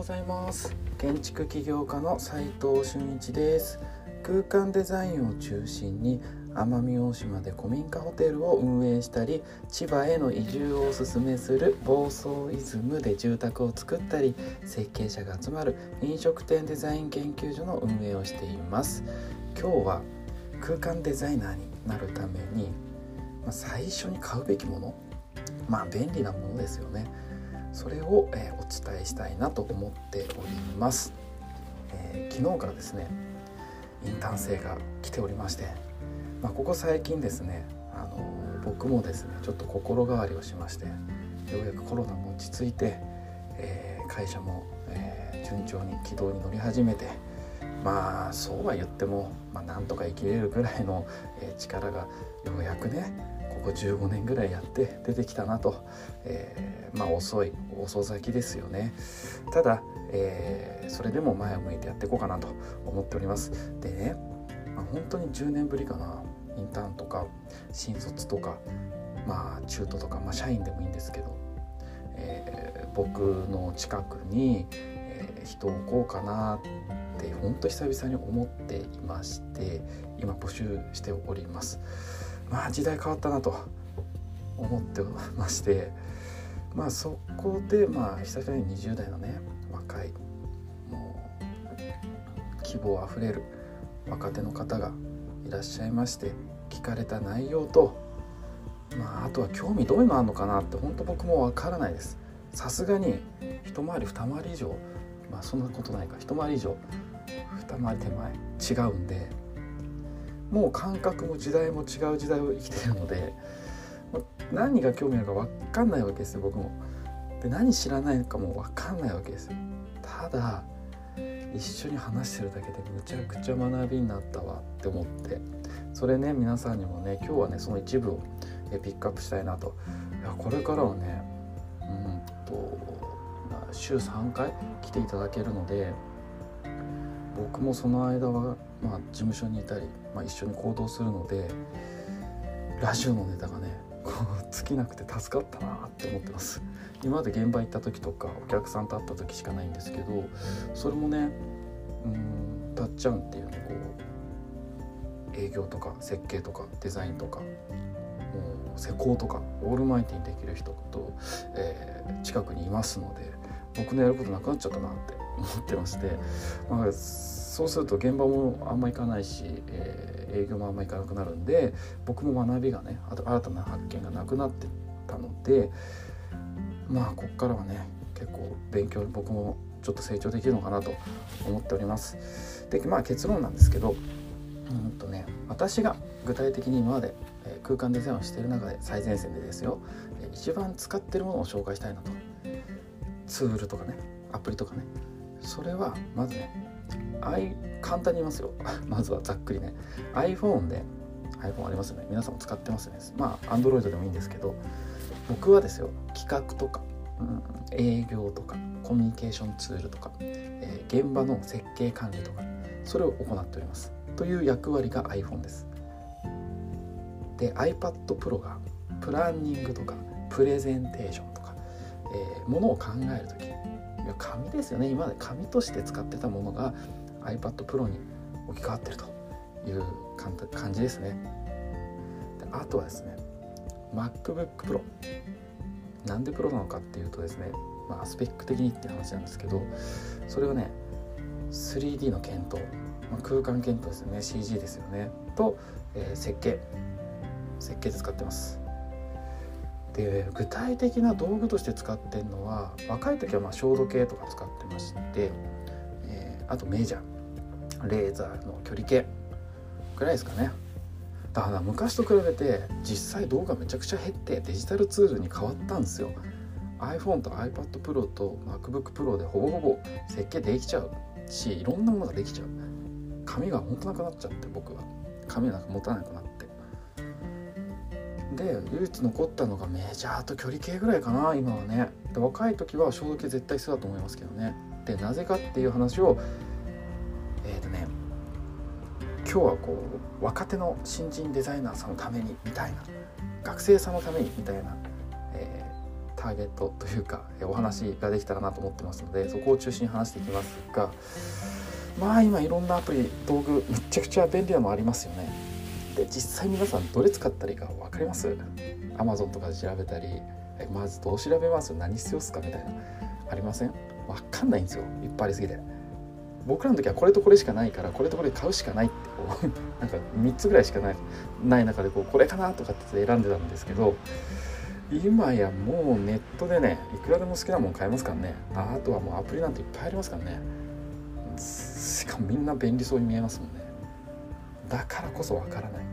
ございます。建築起業家の斉藤俊一です。空間デザインを中心に奄美大島で古民家ホテルを運営したり千葉への移住をおすすめする房総イズムで住宅を作ったり設計者が集まる飲食店デザイン研究所の運営をしています。今日は空間デザイナーになるために、まあ、最初に買うべきものまあ便利なものですよね。それを、え、お伝えしたいなと思っております、えー、昨日からですねインターン生が来ておりまして、まあ、ここ最近ですねあの僕もですねちょっと心変わりをしましてようやくコロナも落ち着いて、えー、会社も、え順調に軌道に乗り始めてまあそうは言っても、まあ、なんとか生きれるぐらいの、え力がようやくねここ15年ぐらいやって出てきたなと、えー、まあ遅い遅咲きですよね。ただ、えー、それでも前を向いてやっていこうかなと思っております。でね、まあ、本当に10年ぶりかな。インターンとか新卒とかまあ中途とか、まあ、社員でもいいんですけど、えー、僕の近くに、え人を置こうかなって本当久々に思っていまして今募集しております。まあ時代変わったなと思ってましてまあそこでまあ久々に20代のね若いもう希望あふれる若手の方がいらっしゃいまして聞かれた内容とまああとは興味どういうのあるのかなって本当僕もわからないです。さすがに一回り二回り以上まあそんなことないか一回り以上二回り手前違うんでもう感覚も時代も違う時代を生きてるので何が興味あるか分かんないわけですよ僕も。で何知らないのかも分かんないわけですよ。ただ一緒に話してるだけでむちゃくちゃ学びになったわって思ってそれね皆さんにもね今日はねその一部をピックアップしたいなといやこれからはねうんと週3回来ていただけるので僕もその間は、まあ、事務所にいたり、まあ、一緒に行動するのでラジオのネタがね尽きなくて助かったなって思ってます。今まで現場行った時とかお客さんと会った時しかないんですけどそれもねうんたっちゃんっていうのこう営業とか設計とかデザインとかもう施工とかオールマイティにできる人と、えー、近くにいますので僕のやることなくなっちゃったなって思ってまして、まあ、そうすると現場もあんま行かないし、えー、営業もあんま行かなくなるんで僕も学びがねあと新たな発見がなくなってたのでまあこっからはね結構勉強僕もちょっと成長できるのかなと思っております。でまあ結論なんですけどうんとね私が具体的に今まで空間デザインをしている中で最前線でですよ一番使ってるものを紹介したいなとツールとかねアプリとかねそれはまずね簡単に言いますよ。まずはざっくりね。iPhone で iPhone ありますよね。皆さんも使ってますよね。まあ Android でもいいんですけど僕はですよ企画とか、うん、営業とかコミュニケーションツールとか、えー、現場の設計管理とかそれを行っております。という役割が iPhone です。で iPad Pro がプランニングとかプレゼンテーションとか、えー、ものを考える時紙ですよね。今まで紙として使ってたものが iPad Pro に置き換わってるという感じですね。であとはですね MacBook Pro なんでプロなのかっていうとですね、まあ、スペック的にって話なんですけどそれをね 3D の検討、まあ、空間検討ですよね CG ですよねと、えー、設計。設計で使ってます。で具体的な道具として使ってるのは若い時はまあ照度計とか使ってまして、えー、あとメジャー。レーザーの距離計ぐらいですかね。だから昔と比べて実際動画めちゃくちゃ減ってデジタルツールに変わったんですよ。iPhone と iPad Pro と MacBook Pro でほぼほぼ設計できちゃうしいろんなものができちゃう。紙が本当なくなっちゃって僕は。紙なんか持たなくなって。で唯一残ったのがメジャーと距離計ぐらいかな今はね。で若い時は消毒絶対必要だと思いますけどね。でなぜかっていう話をえっ、ー、とね今日はこう若手の新人デザイナーさんのためにみたいな学生さんのためにみたいな、えー、ターゲットというかえお話ができたらなと思ってますのでそこを中心に話していきますがまあ今いろんなアプリ道具めちゃくちゃ便利なのありますよね。で実際皆さんどれ使ったらいいか分かります ?Amazon とかで調べたりまずどう調べます？何必要っすか？みたいな。ありません？分かんないんですよ。いっぱいありすぎて。僕らの時はこれとこれしかないからこれとこれ買うしかないってこう なんか3つぐらいしかないない中でこうこれかなとかって選んでたんですけど今やもうネットでねいくらでも好きなもん買えますからね。あとはもうアプリなんていっぱいありますからね。しかもみんな便利そうに見えますもんね。だからこそわからない。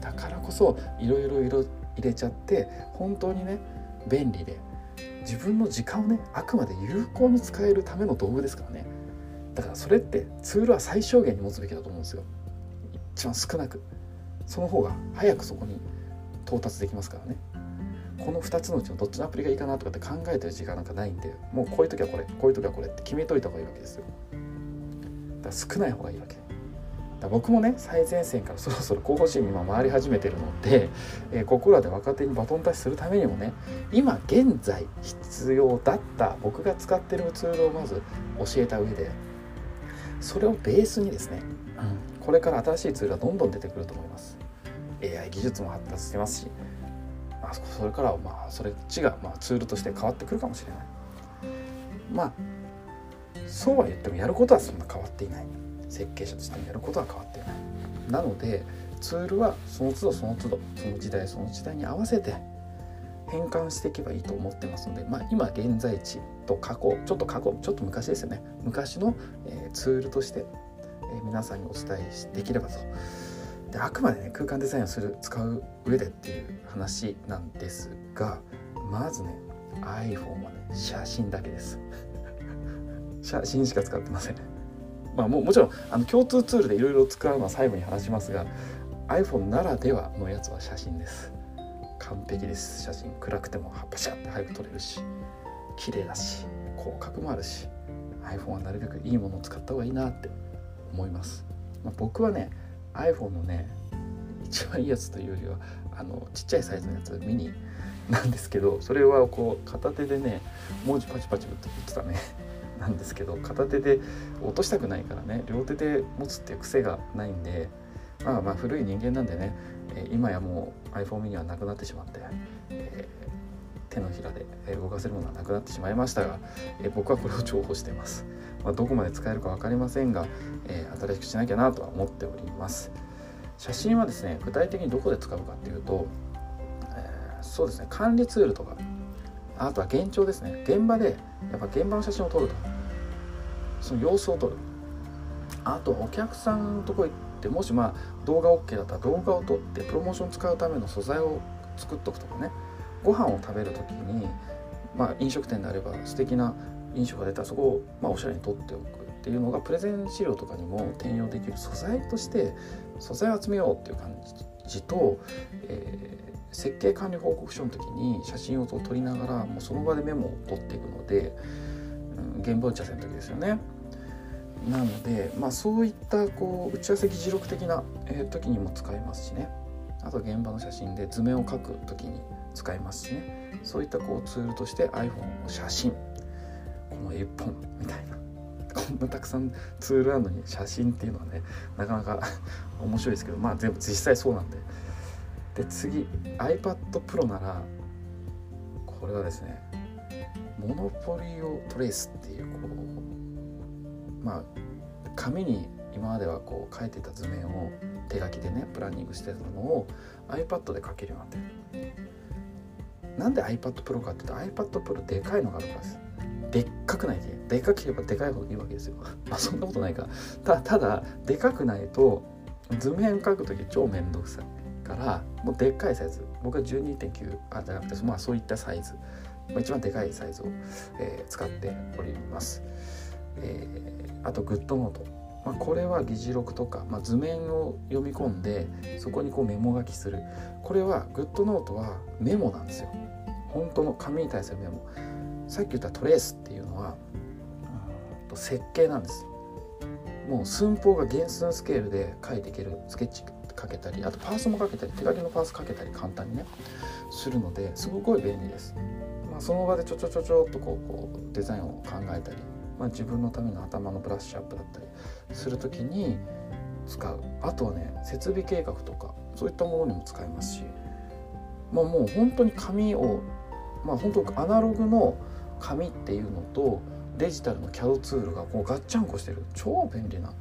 だからこそいろいろ入れちゃって本当にね便利で。自分の時間をねあくまで有効に使えるための道具ですからね。だからそれってツールは最小限に持つべきだと思うんですよ。一番少なく。その方が早くそこに到達できますからね。この2つのうちのどっちのアプリがいいかなとかって考えてる時間なんかないんでもうこういう時はこれこういう時はこれって決めといた方がいいわけですよ。だから少ない方がいいわけ。だ僕もね最前線から そろそろ候補審に今回り始めてるので、えー、ここらで若手にバトンタッチするためにもね今現在必要だった僕が使ってるツールをまず教えた上でそれをベースにですね、うん、これから新しいツールがどんどん出てくると思います。AI 技術も発達してますし、まあ、それからはまあそれっちがまあツールとして変わってくるかもしれない。まあそうは言ってもやることはそんな変わっていない。設計者としてもやることは変わっていない。なのでツールはその都度その都度その時代その時代に合わせて変換していけばいいと思ってますので、まあ、今現在地と過去ちょっと過去ちょっと昔ですよね。昔の、えー、ツールとして、えー、皆さんにお伝えできればと。であくまでね空間デザインをする使う上でっていう話なんですがまずね iPhone はね写真だけです。写真しか使ってません。まあももちろんあの共通ツールでいろいろ使うのは最後に話しますが iPhone ならではのやつは写真です。完璧です。写真。暗くてもパシャって早く撮れるし綺麗だし広角もあるし iPhone はなるべくいいものを使った方がいいなって思います、まあ、僕はね iPhone のね一番いいやつというよりはあのちっちゃいサイズのやつミニなんですけどそれはこう片手でね文字パチパチ打ってたね。なんですけど片手で落としたくないからね両手で持つっていう癖がないんでまあまあ古い人間なんでねえ今やもう iPhone mini はなくなってしまって、えー、手のひらで動かせるものはなくなってしまいましたが、え僕はこれを重宝しています、まあ、どこまで使えるか分かりませんが、え新しくしなきゃなとは思っております。写真はですね具体的にどこで使うかっていうと、え、そうですね管理ツールとかあとは現状ですね現場でやっぱ現場の写真を撮ると。その様子を撮る。あとお客さんのとこ行ってもしまあ動画 OK だったら動画を撮ってプロモーション使うための素材を作っとくとかねご飯を食べる時に、まあ、飲食店であれば素敵な飲食が出たらそこを、まあ、おしゃれに撮っておくっていうのがプレゼン資料とかにも転用できる素材として素材を集めようっていう感じと、えー、設計管理報告書の時に写真を撮りながらもうその場でメモを取っていくので、うん、現場打ち合わせの時ですよね。なので、まあ、そういったこう打ち合わせ議事録的な、えー、時にも使えますしね。あと現場の写真で図面を描く時に使えますしね。そういったこうツールとして iPhone の写真この1本みたいな。こんなたくさんツールあるのに写真っていうのはねなかなか 面白いですけどまあ全部実際そうなんで。で次 iPad Pro ならこれはですねモノポリオトレースっていうこうまあ紙に今まではこう書いてた図面を手書きでねプランニングしてたのを iPad で書けるようになってる。なんで iPad Pro かっていうと iPad Pro でかいのがあるからです。でっかくないで。でかければでかいほどいいわけですよ。まあそんなことないか。たただでかくないと図面書く時超めんどくさいからもうでっかいサイズ。僕は12.9あじゃなくてまあそういったサイズ、まあ、一番でかいサイズを、えー、使っております、えー、あと Goodnotes。まあ、これは議事録とか、まあ、図面を読み込んでそこにこうメモ書きする。これは Goodnotes はメモなんですよ。本当の紙に対するメモ。さっき言った Trace っていうのは設計なんです。もう寸法が原寸スケールで書いていける。スケッチかけたりあとパースもかけたり手書きのパースかけたり簡単にね。するのですごい便利です、まあ、その場でちょちょちょちょっとこうこうデザインを考えたり、まあ、自分のための頭のブラッシュアップだったりする時に使う。あとはね設備計画とかそういったものにも使えますし、まあ、もう本当に紙をまあ本当アナログの紙っていうのとデジタルの CAD ツールがこうガッチャンコしてる。超便利な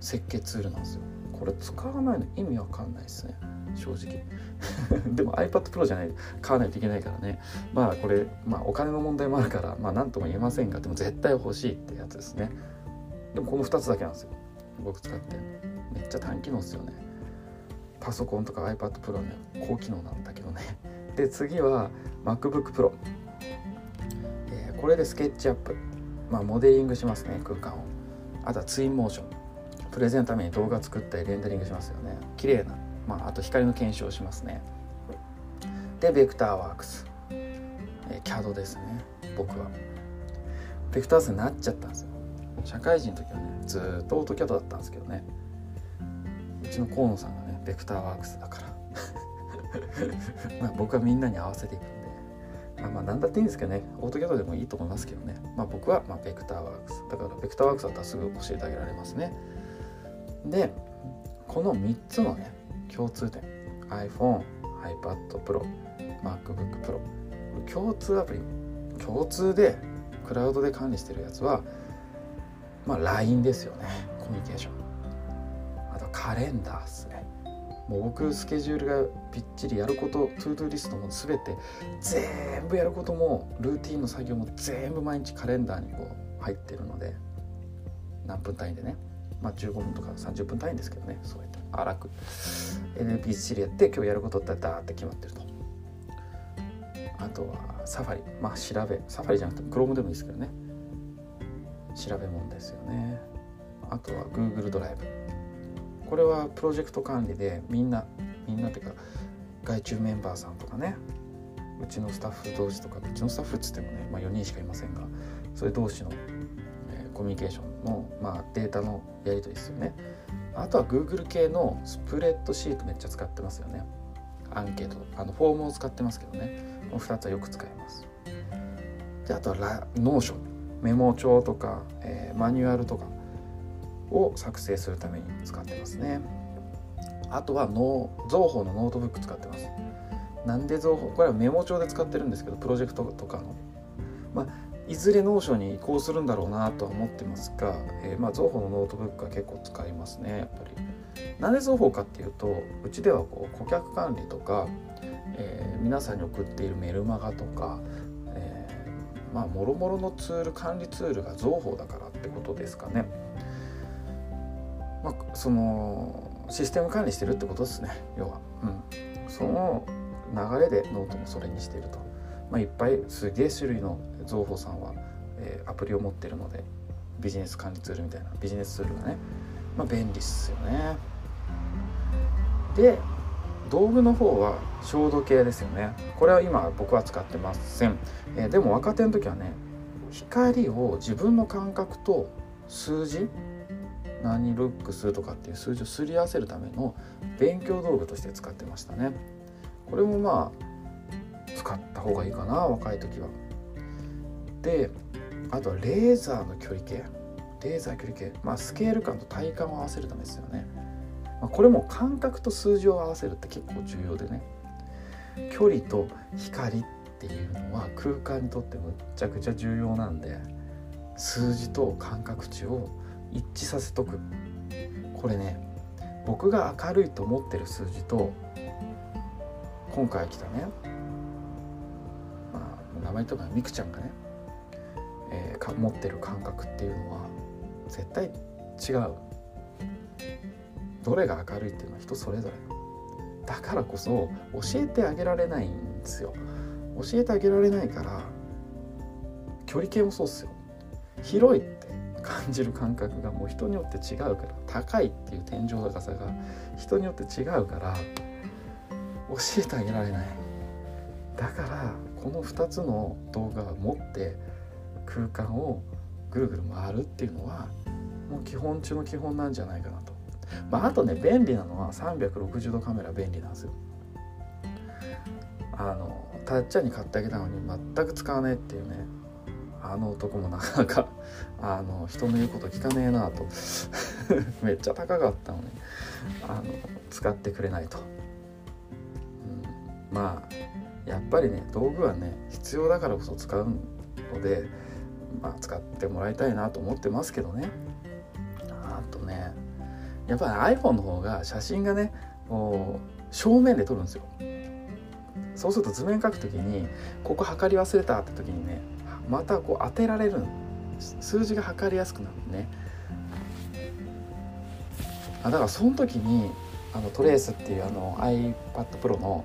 設計ツールなんですよ。これ使わないの意味わかんないですね。正直。でも iPad Pro じゃない買わないといけないからね。まあこれ、まあ、お金の問題もあるからまあ何とも言えませんがでも絶対欲しいってやつですね。でもこの2つだけなんですよ。僕使って。めっちゃ短機能ですよね。パソコンとか iPad Pro ね高機能なんだけどね。で次は MacBook Pro、えー、これでスケッチアップ。まあモデリングしますね空間を。あとはツインモーション。プレゼンのために動画作ったりレンダリングしますよね。綺麗な。まあ、あと光の検証をしますね。でベクターワークス、えー、CAD ですね。僕は。ベクターズになっちゃったんですよ。社会人の時はねずっとオートキャドだったんですけどね。うちの河野さんがねベクターワークスだから。まあ僕はみんなに合わせていくんで。まあまあ何だっていいんですけどね。オートキャドでもいいと思いますけどね。まあ僕はまあベクターワークス。だからベクターワークスだったらすぐ教えてあげられますね。でこの3つのね共通点。iPhone、iPad Pro、MacBook Pro 共通アプリ共通でクラウドで管理してるやつはまあ LINE ですよね。コミュニケーション。あとカレンダーっすね。もう僕スケジュールがびっちりやること To Do リストも全て全部やることもルーティンの作業も全部毎日カレンダーにこう入ってるので何分単位でね。まあ15分とか30分単位ですけどねそうやって荒く NP やって今日やることってダーって決まってると。あとはサファリ。まあ調べサファリじゃなくて Chrome でもいいですけどね。調べ物ですよね。あとは Google ドライブ。これはプロジェクト管理でみんなみんなっていうか外注メンバーさんとかね。うちのスタッフ同士とかうちのスタッフっつってもね、まあ、4人しかいませんがそれ同士の、コミュニケーションの、まあ、データのやり取りですよね。あとは Google 系のスプレッドシートめっちゃ使ってますよね。アンケート。あのフォームを使ってますけどね。この2つはよく使います。であとはラノーション。メモ帳とか、えー、マニュアルとかを作成するために使ってますね。あとは Zoho のノートブック使ってます。なんで Zoho これはメモ帳で使ってるんですけどプロジェクトとかの。まあいずれ Notion に移行するんだろうなとは思ってますが、えー、まあ Zoho のノートブックは結構使いますねやっぱり。なんで Zoho かっていうとうちではこう顧客管理とか、えー、皆さんに送っているメルマガとか、えー、まあもろもろのツール管理ツールが Zoho だからってことですかね。まあ、そのシステム管理してるってことですね要は。うん、その流れでノートもそれにしていると。まあ、いっぱいすげえ種類の情報さんは、えー、アプリを持ってるのでビジネス管理ツールみたいなビジネスツールがね、まあ、便利っすよね。で道具の方は照度計ですよね。これは今僕は使ってません、えー、でも若手の時はね光を自分の感覚と数字何ルックスとかっていう数字をすり合わせるための勉強道具として使ってましたね。これもまあ使った方がいいかな若い時は。であとはレーザーの距離計レーザー距離計、まあ、スケール感と体感を合わせるためですよね。まあ、これも感覚と数字を合わせるって結構重要でね距離と光っていうのは空間にとってむっちゃくちゃ重要なんで数字と感覚値を一致させとくこれね僕が明るいと思ってる数字と今回来たね前とかみくちゃんがね、えー、か持ってる感覚っていうのは絶対違う。どれが明るいっていうのは人それぞれ。だからこそ教えてあげられないんですよ。教えてあげられないから距離計もそうっすよ。広いって感じる感覚がもう人によって違うから高いっていう天井高さが人によって違うから教えてあげられない。だからこの2つの動画を持って空間をぐるぐる回るっていうのはもう基本中の基本なんじゃないかなと。まあ、あとね便利なのは360度カメラ便利なんですよ。あのたっちゃんに買ってあげたのに全く使わねえっていうねあの男もなかなかあの人の言うこと聞かねえなと めっちゃ高かったのにあの使ってくれないと、うん、まあやっぱりね道具はね必要だからこそ使うので、まあ、使ってもらいたいなと思ってますけどね。あとねやっぱり iPhone の方が写真がねこう正面で撮るんですよ。そうすると図面描く時にここ測り忘れたって時にねまたこう当てられる数字が測りやすくなるね。あだからその時にあのトレースっていうあの iPad Pro の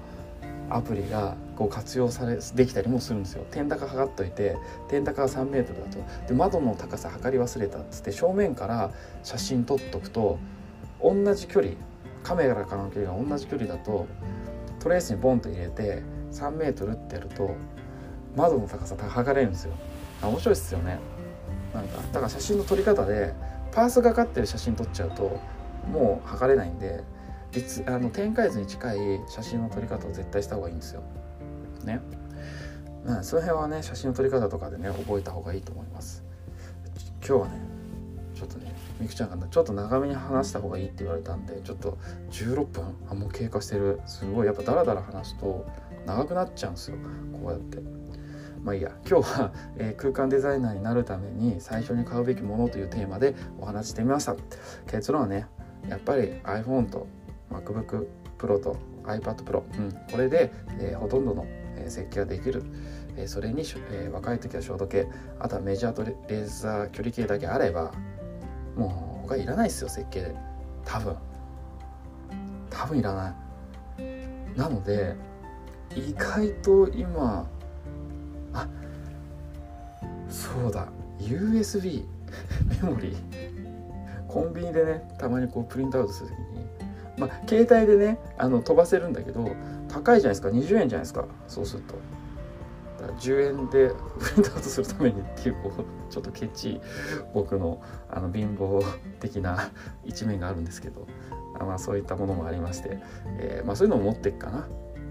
アプリがこう活用されできたりもするんですよ。点高測っといて点高が 3m だと。で窓の高さ測り忘れたっつって正面から写真撮っとくと同じ距離カメラからの距離が同じ距離だとトレースにボンと入れて 3m ってやると窓の高さ測れるんですよ。面白いっすよね。なんかだから写真の撮り方でパースがかってる写真撮っちゃうともう測れないんであの展開図に近い写真の撮り方を絶対した方がいいんですよ。ね、うん、その辺はね写真の撮り方とかでね覚えた方がいいと思います。今日はねちょっとねみくちゃんがちょっと長めに話した方がいいって言われたんでちょっと16分あもう経過してる。すごいやっぱダラダラ話すと長くなっちゃうんですよ。こうやって。まあいいや。今日は、えー、空間デザイナーになるために最初に買うべきものというテーマでお話してみました。結論はねやっぱり iPhone と MacBook Pro と iPad Pro、うん、これで、えー、ほとんどの、えー、設計ができる、えー、それに、えー、若い時はショート系あとはメジャーとレーザー距離計だけあればもう他いらないですよ設計で。多分。多分いらない。なので意外と今あそうだ。USB メモリー。コンビニでねたまにこうプリントアウトする時にまあ携帯でねあの飛ばせるんだけど高いじゃないですか。20円じゃないですか。そうすると。10円でプリントアウトするためにっていうこうちょっとケチ僕のあの貧乏的な 一面があるんですけど。あまあそういったものもありまして、えー、まあ、そういうのを持っていくかな。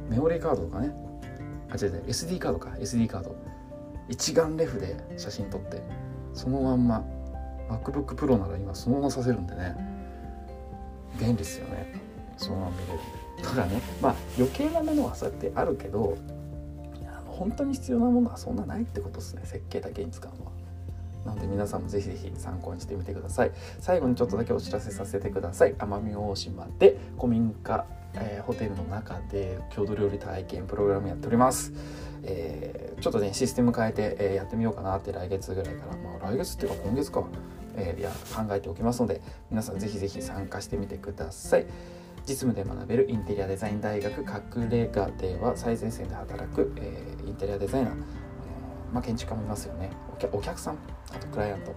メモリーカードとかね。あ違う違う。SD カードか。SD カード。一眼レフで写真撮って。そのまんま。MacBook Pro なら今そのままさせるんでね。便利ですよねそのまま見れるんでだねまあ余計なものはそうやってあるけど本当に必要なものはそんなないってことですね設計だけに使うのは。なので皆さんもぜひぜひ参考にしてみてください。最後にちょっとだけお知らせさせてください。奄美大島で古民家、えー、ホテルの中で郷土料理体験プログラムやっております。えー、ちょっとねシステム変えて、えー、やってみようかなって来月ぐらいからまあ来月っていうか今月か、えー、や考えておきますので皆さんぜひぜひ参加してみてください。実務で学べるインテリアデザイン大学隠れ家では最前線で働く、えー、インテリアデザイナー、えー、まあ、建築家もいますよねお客さんあとクライアント、え、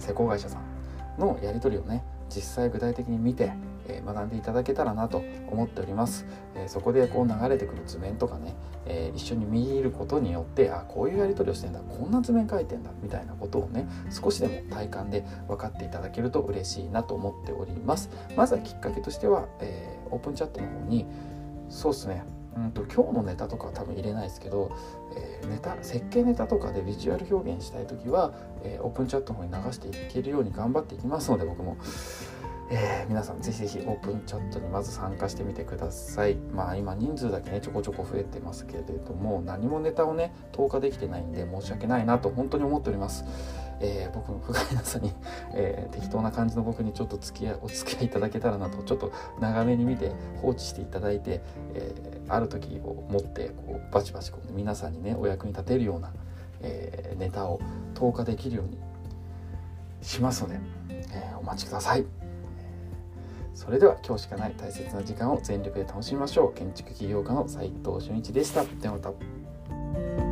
施工会社さんのやり取りをね実際具体的に見てえ学んでいただけたらなと思っております、えそこでこう流れてくる図面とかね、え一緒に見ることによってあこういうやり取りをしてんだこんな図面描いてんだみたいなことをね少しでも体感で分かっていただけると嬉しいなと思っております。まずはきっかけとしては、え、オープンチャットの方にそうですね。うんと今日のネタとかは多分入れないですけど、えー、ネタ設計ネタとかでビジュアル表現したい時は、えー、オープンチャットの方に流していけるように頑張っていきますので僕も。えー、皆さんぜひぜひオープンチャットにまず参加してみてくださいまあ今人数だけねちょこちょこ増えてますけれども何もネタをね投下できてないんで申し訳ないなと本当に思っておりますえー、僕の不甲斐なさに、えー、適当な感じの僕にちょっと付き合いお付き合いいただけたらなとちょっと長めに見て放置していただいて、えー、ある時を持ってこうバチバチこう、ね皆さんにねお役に立てるような、えネタを投下できるようにしますので、えお待ちください。それでは今日しかない大切な時間を全力で楽しみましょう。建築起業家の斉藤俊一でした。ではまた。